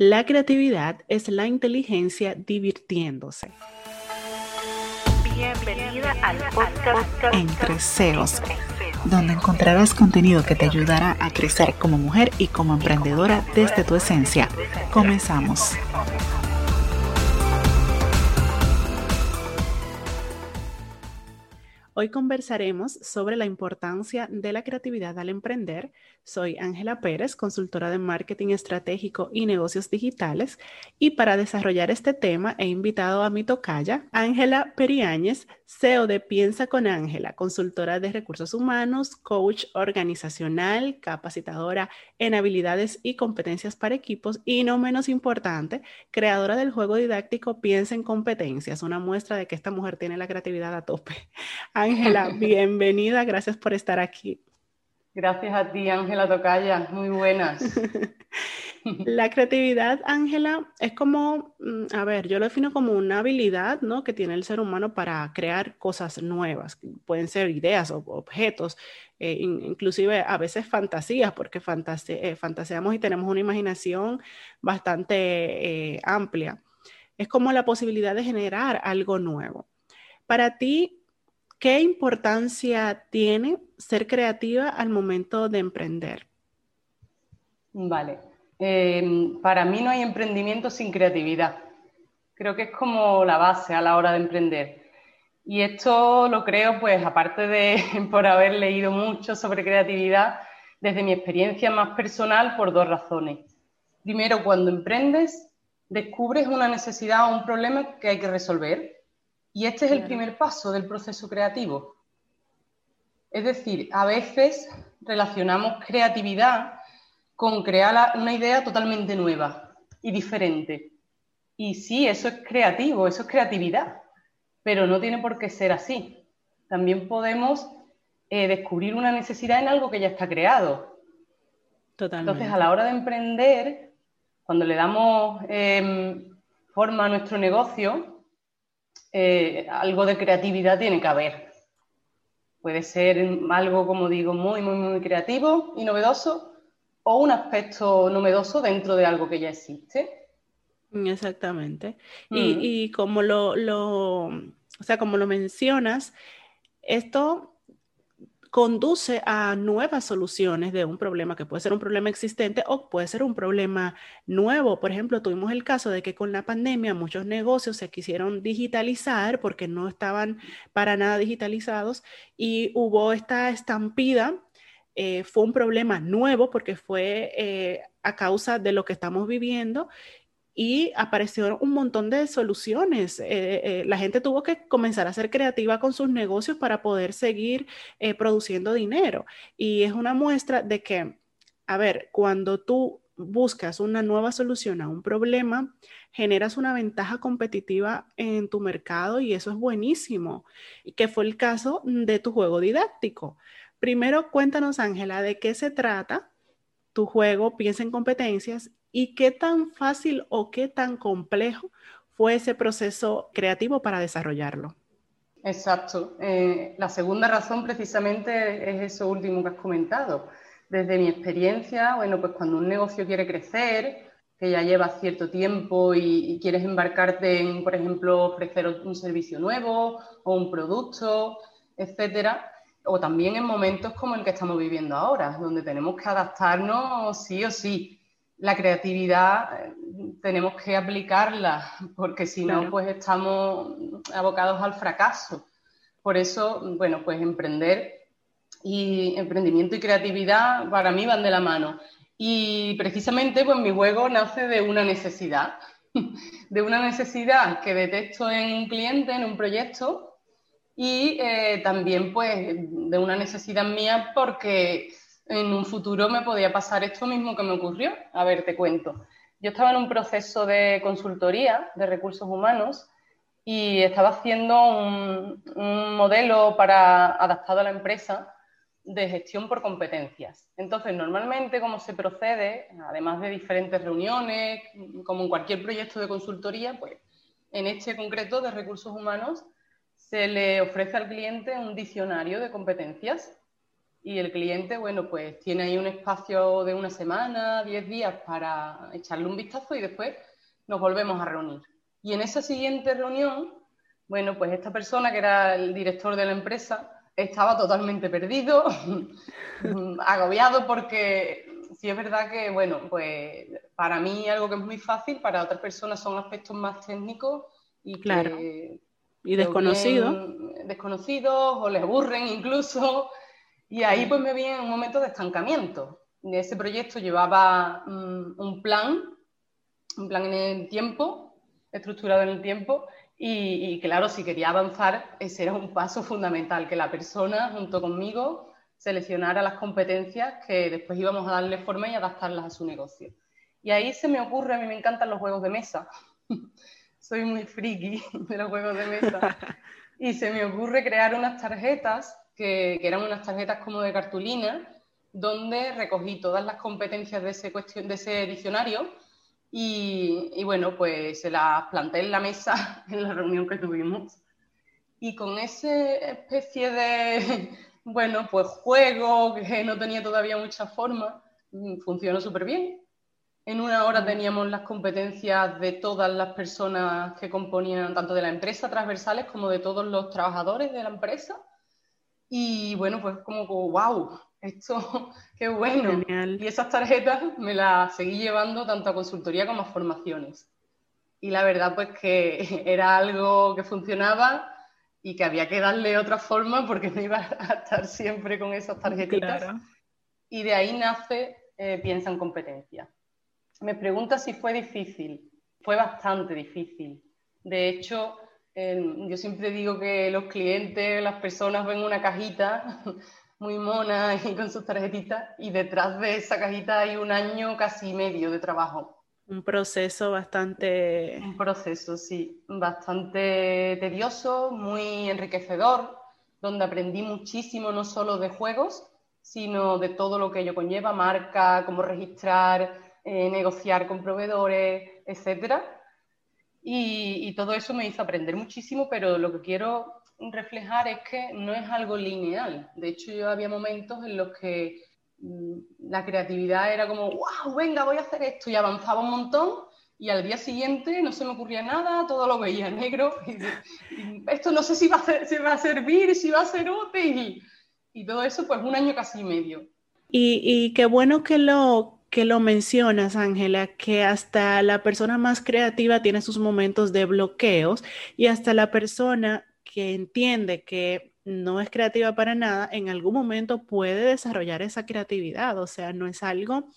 La creatividad es la inteligencia divirtiéndose. Bienvenida al podcast Entre CEOs, donde encontrarás contenido que te ayudará a crecer como mujer y como emprendedora desde tu esencia. Comenzamos. Hoy conversaremos sobre la importancia de la creatividad al emprender. Soy Ángela Pérez, consultora de marketing estratégico y negocios digitales, y para desarrollar este tema he invitado a mi tocaya, Ángela Periáñez, CEO de Piensa con Ángela, consultora de recursos humanos, coach organizacional, capacitadora en habilidades y competencias para equipos y no menos importante, creadora del juego didáctico Piensa en competencias, una muestra de que esta mujer tiene la creatividad a tope. Ángela, bienvenida, gracias por estar aquí. Gracias a ti, Ángela Tocaya, muy buenas. La creatividad, Ángela, es como, mm, a ver, yo lo defino como una habilidad, ¿no? Que tiene el ser humano para crear cosas nuevas. Pueden ser ideas o objetos, eh, inclusive a veces fantasías, porque eh, fantaseamos y tenemos una imaginación bastante eh, amplia. Es como la posibilidad de generar algo nuevo. Para ti, ¿Qué importancia tiene ser creativa al momento de emprender? Vale. Eh, para mí no hay emprendimiento sin creatividad. Creo que es como la base a la hora de emprender. Y esto lo creo, pues, aparte de por haber leído mucho sobre creatividad, desde mi experiencia más personal, por dos razones. Primero, cuando emprendes, descubres una necesidad o un problema que hay que resolver y este es el primer paso del proceso creativo. Es decir, a veces relacionamos creatividad con crear una idea totalmente nueva y diferente. Y sí, eso es creativo, eso es creatividad, pero no tiene por qué ser así. También podemos eh, descubrir una necesidad en algo que ya está creado. Totalmente. Entonces, a la hora de emprender, cuando le damos em, forma a nuestro negocio, eh, algo de creatividad tiene que haber. Puede ser algo, como digo, muy, muy, muy creativo y novedoso o un aspecto novedoso dentro de algo que ya existe. Exactamente. Y, como lo, lo, o sea, como lo mencionas, esto conduce a nuevas soluciones de un problema que puede ser un problema existente o puede ser un problema nuevo. Por ejemplo, tuvimos el caso de que con la pandemia muchos negocios se quisieron digitalizar porque no estaban para nada digitalizados y hubo esta estampida. Eh, fue un problema nuevo porque fue eh, a causa de lo que estamos viviendo y aparecieron un montón de soluciones. Eh, eh, la gente tuvo que comenzar a ser creativa con sus negocios para poder seguir eh, produciendo dinero. Y es una muestra de que, a ver, cuando tú buscas una nueva solución a un problema, generas una ventaja competitiva en tu mercado y eso es buenísimo, que fue el caso de tu juego didáctico. Primero, cuéntanos, Ángela, de qué se trata tu juego, piensa en competencias y qué tan fácil o qué tan complejo fue ese proceso creativo para desarrollarlo. Exacto. Eh, la segunda razón precisamente es eso último que has comentado. Desde mi experiencia, bueno, pues cuando un negocio quiere crecer, que ya lleva cierto tiempo y, quieres embarcarte en, por ejemplo, ofrecer un servicio nuevo o un producto, etcétera, o también en momentos como el que estamos viviendo ahora, donde tenemos que adaptarnos sí o sí la creatividad eh, tenemos que aplicarla, porque si no, pues estamos abocados al fracaso. Por eso, bueno, pues emprender y emprendimiento y creatividad para mí van de la mano. Y precisamente, pues mi juego nace de una necesidad, de una necesidad que detecto en un cliente, en un proyecto, y eh, también, pues, de una necesidad mía porque en un futuro me podía pasar esto mismo que me ocurrió. A ver, te cuento. Yo estaba en un proceso de consultoría de recursos humanos y estaba haciendo un, modelo para, adaptado a la empresa de gestión por competencias. Entonces, normalmente, como se procede, además de diferentes reuniones, como en cualquier proyecto de consultoría, pues en este concreto de recursos humanos se le ofrece al cliente un diccionario de competencias y el cliente, bueno, pues tiene ahí un espacio de una semana, diez días para echarle un vistazo y después nos volvemos a reunir. Y en esa siguiente reunión, bueno, pues esta persona que era el director de la empresa estaba totalmente perdido, agobiado porque sí es verdad que, bueno, pues para mí algo que es muy fácil, para otras personas son aspectos más técnicos y claro. y desconocidos. Desconocidos o les aburren incluso. Y ahí pues me vi en un momento de estancamiento. Ese proyecto llevaba mm, un plan, un plan en el tiempo, estructurado en el tiempo, y, y, claro, si quería avanzar, ese era un paso fundamental, que la persona junto conmigo seleccionara las competencias que después íbamos a darle forma y adaptarlas a su negocio. Y ahí se me ocurre, a mí me encantan los juegos de mesa. Soy muy friki de los juegos de mesa. Y se me ocurre crear unas tarjetas, que, que eran unas tarjetas como de cartulina, donde recogí todas las competencias de ese, cuestión, de ese diccionario y, y, bueno, pues se las planteé en la mesa en la reunión que tuvimos. Y con esa especie de, bueno, pues juego que no tenía todavía mucha forma, mm, funcionó súper bien. En una hora teníamos las competencias de todas las personas que componían, tanto de la empresa transversales como de todos los trabajadores de la empresa. Y bueno, pues como, wow, esto, qué bueno. Y esas tarjetas me las seguí llevando tanto a consultoría como a formaciones. Y la verdad, pues que era algo que funcionaba y que había que darle otra forma porque no iba a estar siempre con esas tarjetitas. Y de ahí nace eh, Piensa en competencia. Me pregunta si fue difícil. Fue bastante difícil. De hecho, yo siempre digo que los clientes, las personas ven una cajita muy mona y con sus tarjetitas y detrás de esa cajita hay un año casi medio de trabajo. Un proceso bastante... Un proceso, sí, bastante tedioso, muy enriquecedor, donde aprendí muchísimo no solo de juegos, sino de todo lo que ello conlleva, marca, cómo registrar, eh, negociar con proveedores, etcétera. Y, y, todo eso me hizo aprender muchísimo, pero lo que quiero reflejar es que no es algo lineal. De hecho, yo había momentos en los que Mm, la creatividad era como, wow, venga, voy a hacer esto y avanzaba un montón y al día siguiente no se me ocurría nada, todo lo veía negro y, esto no sé si va, a servir, si va a ser útil y, todo eso pues un año casi medio. Y qué bueno que lo, que lo mencionas, Ángela, que hasta la persona más creativa tiene sus momentos de bloqueos y hasta la persona que entiende que no es creativa para nada, en algún momento puede desarrollar esa creatividad. O sea, no es algo...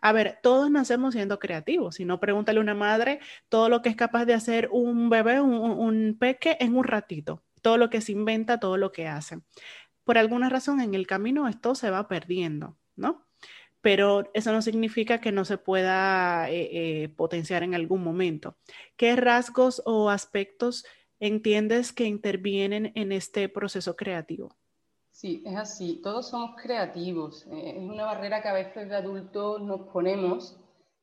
A ver, todos nacemos siendo creativos. Si no, pregúntale a una madre todo lo que es capaz de hacer un bebé, un, peque en un ratito. Todo lo que se inventa, todo lo que hace. Por alguna razón, en el camino esto se va perdiendo, ¿no? Pero eso no significa que no se pueda eh, eh, potenciar en algún momento. ¿Qué rasgos o aspectos entiendes que intervienen en este proceso creativo? Sí, es así. Todos somos creativos. Eh, es una barrera que a veces de adultos nos ponemos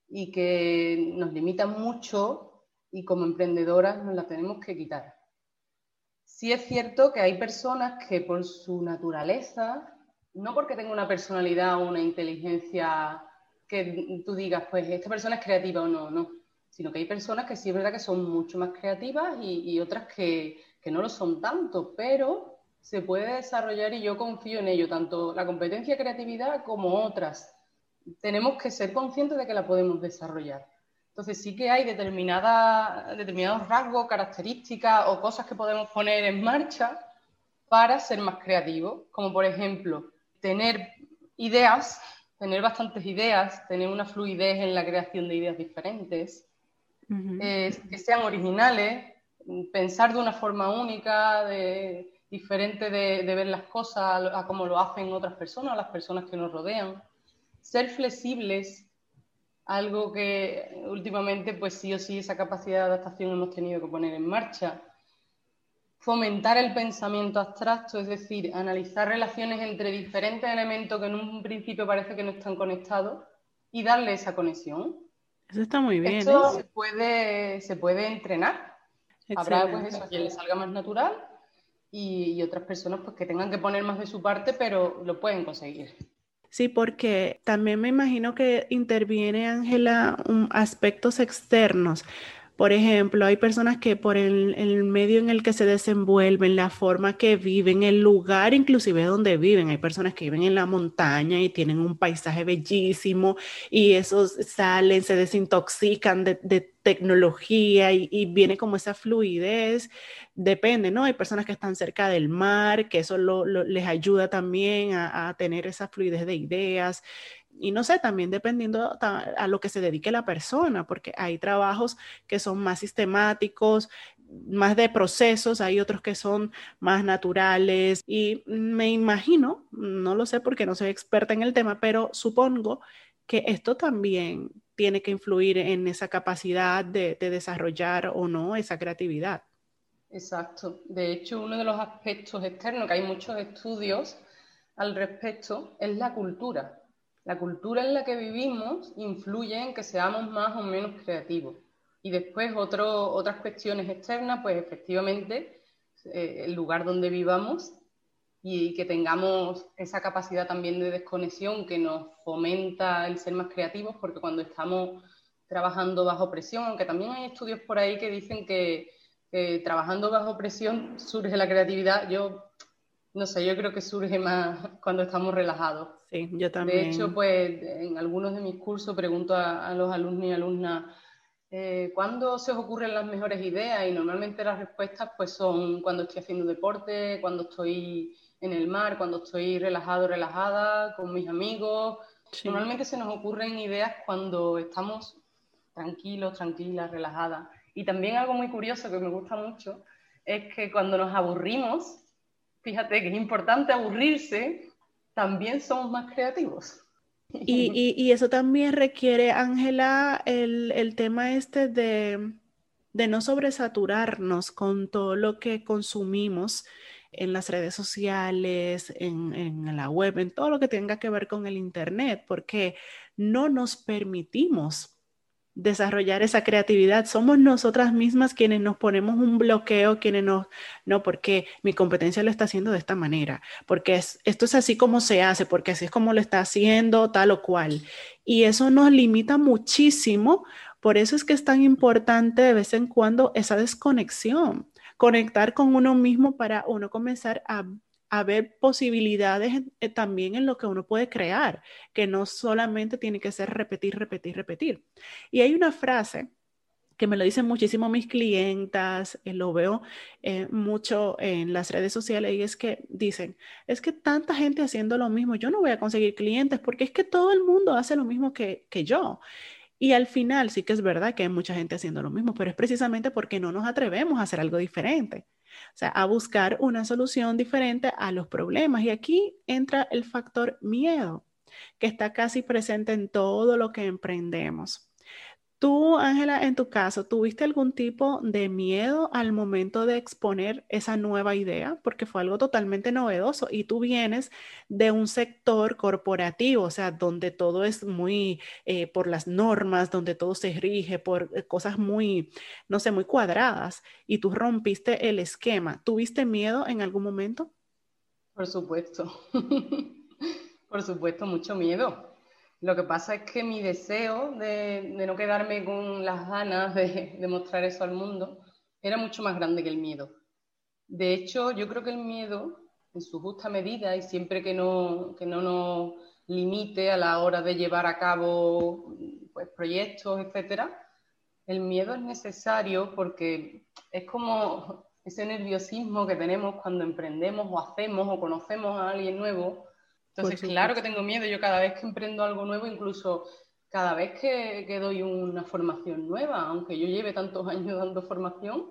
y que nos limita mucho y como emprendedoras nos la tenemos que quitar. Sí es cierto que hay personas que por su naturaleza, no porque tenga una personalidad o una inteligencia que tú digas, pues esta persona es creativa o no, no sino que hay personas que sí es verdad que son mucho más creativas y, otras que, no lo son tanto, pero se puede desarrollar y yo confío en ello, tanto la competencia creatividad como otras. Tenemos que ser conscientes de que la podemos desarrollar. Entonces sí que hay determinados rasgos, características o cosas que podemos poner en marcha para ser más creativos, como por ejemplo tener ideas, tener bastantes ideas, tener una fluidez en la creación de ideas diferentes, que sean originales, pensar de una forma única, de, diferente de, ver las cosas a, como lo hacen otras personas, las personas que nos rodean. Ser flexibles, algo que últimamente, pues sí o sí, esa capacidad de adaptación hemos tenido que poner en marcha. Fomentar el pensamiento abstracto, es decir, analizar relaciones entre diferentes elementos que en un principio parece que no están conectados y darle esa conexión. Eso está muy bien. Esto ¿eh? se, puede, se puede entrenar. Habrá pues eso, a quien le salga más natural y, otras personas pues que tengan que poner más de su parte, pero lo pueden conseguir. Sí, porque también me imagino que interviene, Ángela, aspectos externos. Por ejemplo, hay personas que por el, medio en el que se desenvuelven, la forma que viven, el lugar inclusive donde viven, hay personas que viven en la montaña y tienen un paisaje bellísimo y esos salen, se desintoxican de, tecnología y, viene como esa fluidez, depende, ¿no? Hay personas que están cerca del mar, que eso les ayuda también a, a tener esa fluidez de ideas y no sé, también dependiendo a lo que se dedique la persona, porque hay trabajos que son más sistemáticos, más de procesos, hay otros que son más naturales y me imagino, no lo sé porque no soy experta en el tema, pero supongo que esto también tiene que influir en esa capacidad de, de desarrollar o no esa creatividad. Exacto. De hecho, uno de los aspectos externos, que hay muchos estudios al respecto, es la cultura. La cultura en la que vivimos influye en que seamos más o menos creativos. Y después otras cuestiones externas, pues efectivamente eh, el lugar donde vivamos y que tengamos esa capacidad también de desconexión que nos fomenta el ser más creativos, porque cuando estamos trabajando bajo presión, aunque también hay estudios por ahí que dicen que, que trabajando bajo presión surge la creatividad, yo no sé, yo creo que surge más cuando estamos relajados. Sí, yo también. De hecho, pues en algunos de mis cursos pregunto a, los alumnos y alumnas eh, ¿cuándo se os ocurren las mejores ideas? Y normalmente las respuestas pues son cuando estoy haciendo deporte, cuando estoy en el mar, cuando estoy relajado, relajada, con mis amigos. Normalmente se nos ocurren ideas cuando estamos tranquilos, tranquilas, relajadas. Y también algo muy curioso que me gusta mucho es que cuando nos aburrimos, fíjate que es importante aburrirse, también somos más creativos. Y, eso también requiere, Ángela, el, tema este de, no sobresaturarnos con todo lo que consumimos en las redes sociales, en, en, la web, en todo lo que tenga que ver con el Internet, porque no nos permitimos desarrollar esa creatividad. Somos nosotras mismas quienes nos ponemos un bloqueo, quienes nos, no, porque mi competencia lo está haciendo de esta manera, porque esto es así como se hace, porque así es como lo está haciendo tal o cual. Y eso nos limita muchísimo. Por eso es que es tan importante de vez en cuando esa desconexión, conectar con uno mismo para uno comenzar a a ver posibilidades eh, también en lo que uno puede crear, que no solamente tiene que ser repetir, repetir, repetir. Y hay una frase que me lo dicen muchísimo mis clientas, eh, lo veo eh, mucho en las redes sociales y es que dicen, es que tanta gente haciendo lo mismo, yo no voy a conseguir clientes porque es que todo el mundo hace lo mismo que, que yo. Y al final sí que es verdad que hay mucha gente haciendo lo mismo, pero es precisamente porque no nos atrevemos a hacer algo diferente. O sea, a buscar una solución diferente a los problemas. Y aquí entra el factor miedo, que está casi presente en todo lo que emprendemos. Tú, Ángela, en tu caso, ¿tuviste algún tipo de miedo al momento de exponer esa nueva idea? Porque fue algo totalmente novedoso y tú vienes de un sector corporativo, o sea, donde todo es muy eh, por las normas, donde todo se rige por eh, cosas muy, no sé, muy cuadradas y tú rompiste el esquema. ¿Tuviste miedo en algún momento? Por supuesto, por supuesto, mucho miedo lo que pasa es que mi deseo de, no quedarme con las ganas de, mostrar eso al mundo era mucho más grande que el miedo. De hecho, yo creo que el miedo, en su justa medida y siempre que no, que no nos limite a la hora de llevar a cabo pues, proyectos, etcétera, el miedo es necesario porque es como ese nerviosismo que tenemos cuando emprendemos o hacemos o conocemos a alguien nuevo entonces, claro que tengo miedo. Yo cada vez que emprendo algo nuevo, incluso cada vez que, doy una formación nueva, aunque yo lleve tantos años dando formación,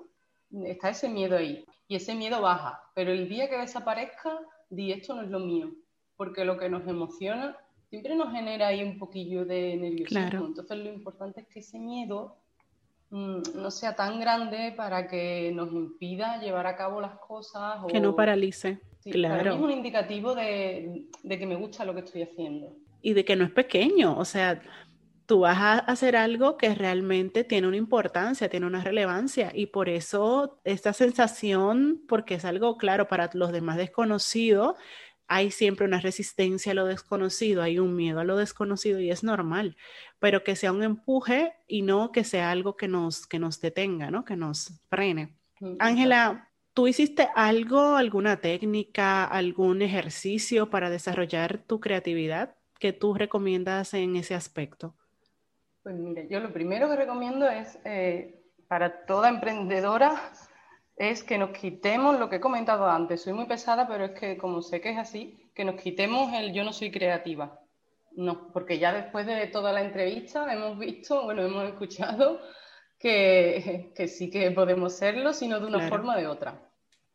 está ese miedo ahí. Y ese miedo baja. Pero el día que desaparezca, di esto no es lo mío. Porque lo que nos emociona siempre nos genera ahí un poquillo de nerviosismo. Entonces lo importante es que ese miedo mm, no sea tan grande para que nos impida llevar a cabo las cosas. Que no paralice claro. es un indicativo de, que me gusta lo que estoy haciendo. Y de que no es pequeño, o sea, tú vas a hacer algo que realmente tiene una importancia, tiene una relevancia y por eso esta sensación, porque es algo claro para los demás desconocidos, hay siempre una resistencia a lo desconocido, hay un miedo a lo desconocido y es normal, pero que sea un empuje y no que sea algo que nos, que nos detenga, ¿no? que nos frene. Mm, Ángela, ¿tú hiciste algo, alguna técnica, algún ejercicio para desarrollar tu creatividad que tú recomiendas en ese aspecto? Pues mire, yo lo primero que recomiendo es eh, para toda emprendedora es que nos quitemos lo que he comentado antes. Soy muy pesada, pero es que como sé que es así, que nos quitemos el yo no soy creativa. No, porque ya después de toda la entrevista hemos visto, bueno, hemos escuchado que, sí que podemos serlo, sino de una forma o de otra.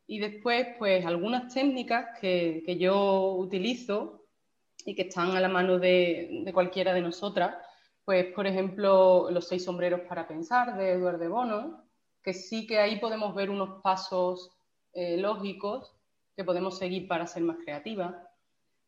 Y después, pues algunas técnicas que, yo utilizo y que están a la mano de, de cualquiera de nosotras, pues, por ejemplo, Los seis sombreros para pensar de Eduardo de Bono, que sí que ahí podemos ver unos pasos eh, lógicos que podemos seguir para ser más creativas.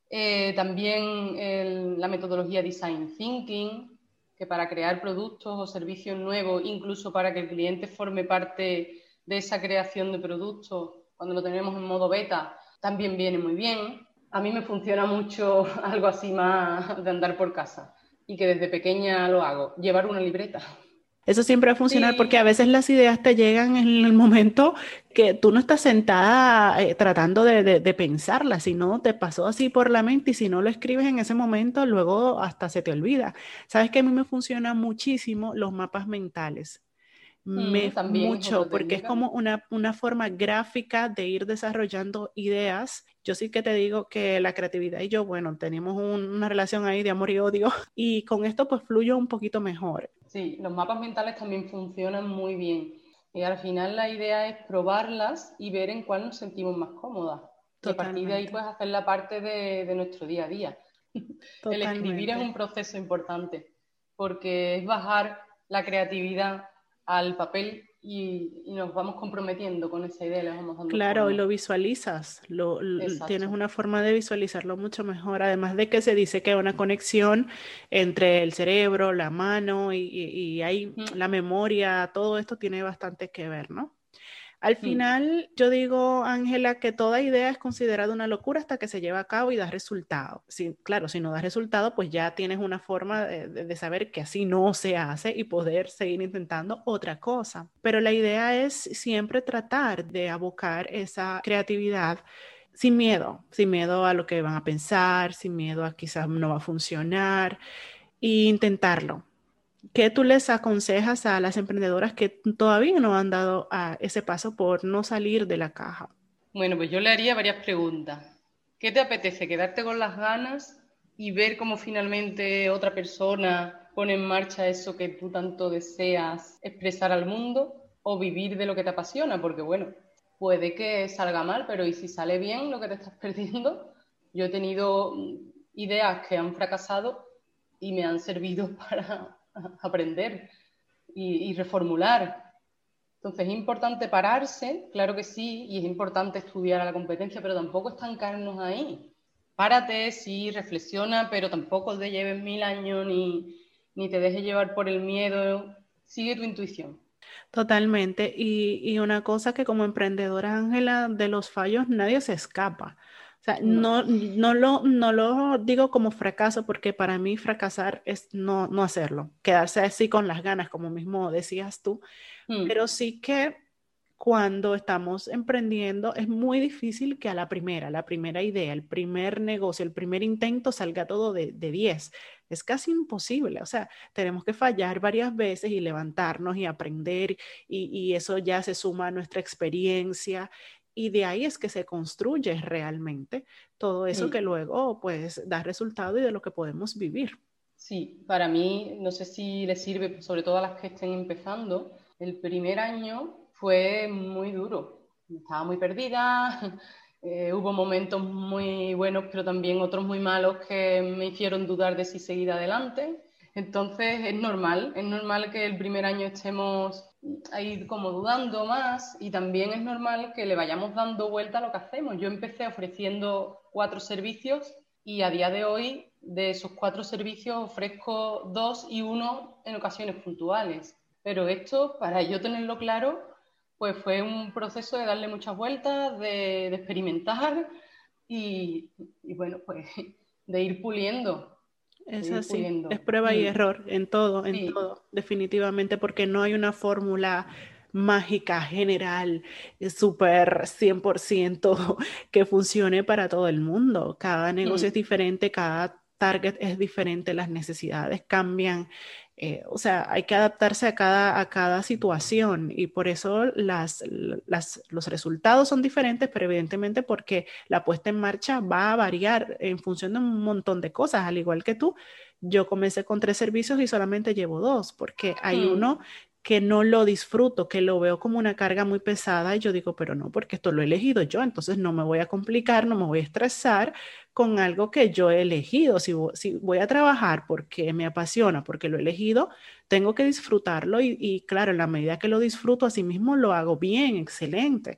Eh, también la metodología Design Thinking, que para crear productos o servicios nuevos, incluso para que el cliente forme parte de esa creación de productos, cuando lo tenemos en modo beta, también viene muy bien. A mí me funciona mucho algo así más de andar por casa y que desde pequeña lo hago, llevar una libreta. Eso siempre va a funcionar porque a veces las ideas te llegan en el momento que tú no estás sentada eh, tratando de, de, pensarlas, sino te pasó así por la mente y si no lo escribes en ese momento, luego hasta se te olvida. Sabes que a mí me funcionan muchísimo los mapas mentales. Mm, me mucho, porque es como una, una, forma gráfica de ir desarrollando ideas. Yo sí que te digo que la creatividad y yo, bueno, tenemos una relación ahí de amor y odio y con esto pues fluyo un poquito mejor. Sí, los mapas mentales también funcionan muy bien. Y al final la idea es probarlas y ver en cuál nos sentimos más cómodas. Y a partir de ahí pues hacer la parte de, de nuestro día a día. El escribir es un proceso importante porque es bajar la creatividad al papel y, nos vamos comprometiendo con esa idea, vamos dando Claro, y lo visualizas, lo, tienes una forma de visualizarlo mucho mejor, además de que se dice que hay una conexión entre el cerebro, la mano y, y, hay la memoria, todo esto tiene bastante que ver, ¿no? Al mm. final, yo digo, Ángela, que toda idea es considerada una locura hasta que se lleva a cabo y da resultado. claro, si no da resultado, pues ya tienes una forma de, saber que así no se hace y poder seguir intentando otra cosa. Pero la idea es siempre tratar de abocar esa creatividad sin miedo, sin miedo a lo que van a pensar, sin miedo a quizás no va a funcionar e intentarlo ¿Qué tú les aconsejas a las emprendedoras que todavía no han dado a ese paso por no salir de la caja? Bueno, pues yo le haría varias preguntas. ¿Qué te apetece? ¿Quedarte con las ganas y ver cómo finalmente otra persona pone en marcha eso que tú tanto deseas expresar al mundo o vivir de lo que te apasiona? Porque bueno, puede que salga mal, pero ¿y si sale bien lo que te estás perdiendo? Yo he tenido ideas que han fracasado y me han servido para aprender y, reformular. Entonces es importante pararse, claro que sí, y es importante estudiar a la competencia, pero tampoco estancarnos ahí. Párate, sí, reflexiona, pero tampoco te lleves mil años ni, ni te dejes llevar por el miedo. Sigue tu intuición. Totalmente. Y, y una cosa que como emprendedora, Ángela, de los fallos nadie se escapa. O sea, no, no, lo, no lo digo como fracaso porque para mí fracasar es no, no hacerlo, quedarse así con las ganas, como mismo decías tú, mm. pero sí que cuando estamos emprendiendo es muy difícil que a la primera, la primera idea, el primer negocio, el primer intento salga todo de 10. Es casi imposible, o sea, tenemos que fallar varias veces y levantarnos y aprender y, y eso ya se suma a nuestra experiencia y de ahí es que se construye realmente todo eso que luego pues da resultado y de lo que podemos vivir. Sí, para mí, no sé si le sirve, sobre todo a las que estén empezando, el primer año fue muy duro. Estaba muy perdida, eh, hubo momentos muy buenos, pero también otros muy malos que me hicieron dudar de si seguir adelante. Entonces es normal, es normal que el primer año estemos ahí como dudando más y también es normal que le vayamos dando vuelta a lo que hacemos. Yo empecé ofreciendo cuatro servicios y a día de hoy de esos cuatro servicios ofrezco dos y uno en ocasiones puntuales. Pero esto, para yo tenerlo claro, pues fue un proceso de darle muchas vueltas, de, experimentar y, bueno, pues de ir puliendo. Es así, es prueba y mm. error en todo, en todo, definitivamente, porque no hay una fórmula mágica, general, súper 100% que funcione para todo el mundo. Cada negocio es diferente, cada target es diferente, las necesidades cambian. Eh, o sea, hay que adaptarse a cada, a cada situación y por eso las, los resultados son diferentes, pero evidentemente porque la puesta en marcha va a variar en función de un montón de cosas, al igual que tú. Yo comencé con tres servicios y solamente llevo dos, porque hay mm. uno que no lo disfruto, que lo veo como una carga muy pesada y yo digo, pero no, porque esto lo he elegido yo, entonces no me voy a complicar, no me voy a estresar con algo que yo he elegido. Si, voy a trabajar porque me apasiona, porque lo he elegido, tengo que disfrutarlo y, y claro, en la medida que lo disfruto, así mismo lo hago bien, excelente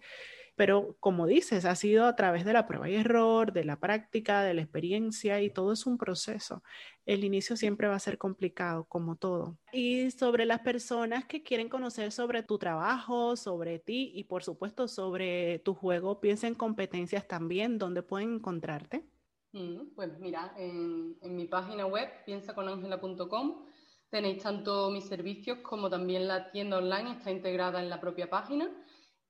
pero como dices, ha sido a través de la prueba y error, de la práctica, de la experiencia y todo es un proceso. El inicio siempre va a ser complicado, como todo. Y sobre las personas que quieren conocer sobre tu trabajo, sobre ti y por supuesto sobre tu juego, piensa en competencias también, ¿dónde pueden encontrarte? Mm, pues mira, en, en mi página web, piensaconangela.com, tenéis tanto mis servicios como también la tienda online, está integrada en la propia página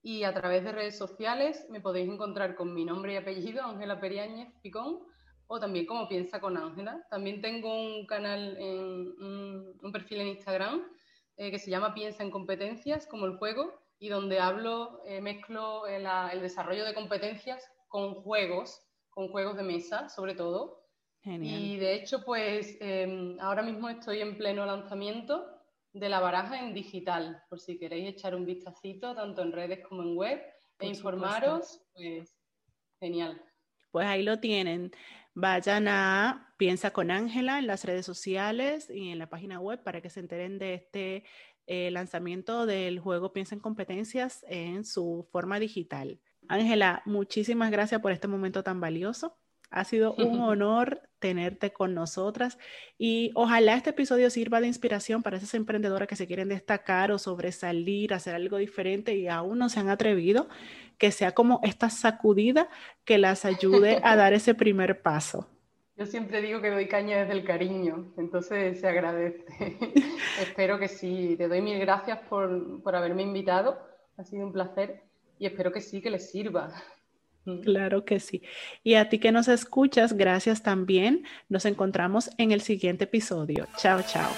y a través de redes sociales me podéis encontrar con mi nombre y apellido, Ángela Periáñez Picón, o también como Piensa con Ángela. También tengo un canal, en, un, perfil en Instagram eh, que se llama Piensa en Competencias, como el juego, y donde hablo, eh, mezclo el, el, desarrollo de competencias con juegos, con juegos de mesa, sobre todo. Genial. Y de hecho, pues em, ahora mismo estoy en pleno lanzamiento de la baraja en digital, por si queréis echar un vistacito tanto en redes como en web e informaros, pues genial. Pues ahí lo tienen. Vayan a Piensa con Ángela en las redes sociales y en la página web para que se enteren de este eh, lanzamiento del juego Piensa en Competencias en su forma digital. Ángela, muchísimas gracias por este momento tan valioso. Ha sido un honor tenerte con nosotras y ojalá este episodio sirva de inspiración para esas emprendedoras que se quieren destacar o sobresalir, hacer algo diferente y aún no se han atrevido, que sea como esta sacudida que las ayude a dar ese primer paso. Yo siempre digo que doy caña desde el cariño, entonces se agradece. espero que sí. Te doy mil gracias por, por haberme invitado, ha sido un placer y espero que sí, que les sirva. Claro que sí. Y a ti que nos escuchas, gracias también. Nos encontramos en el siguiente episodio. Chao, chao.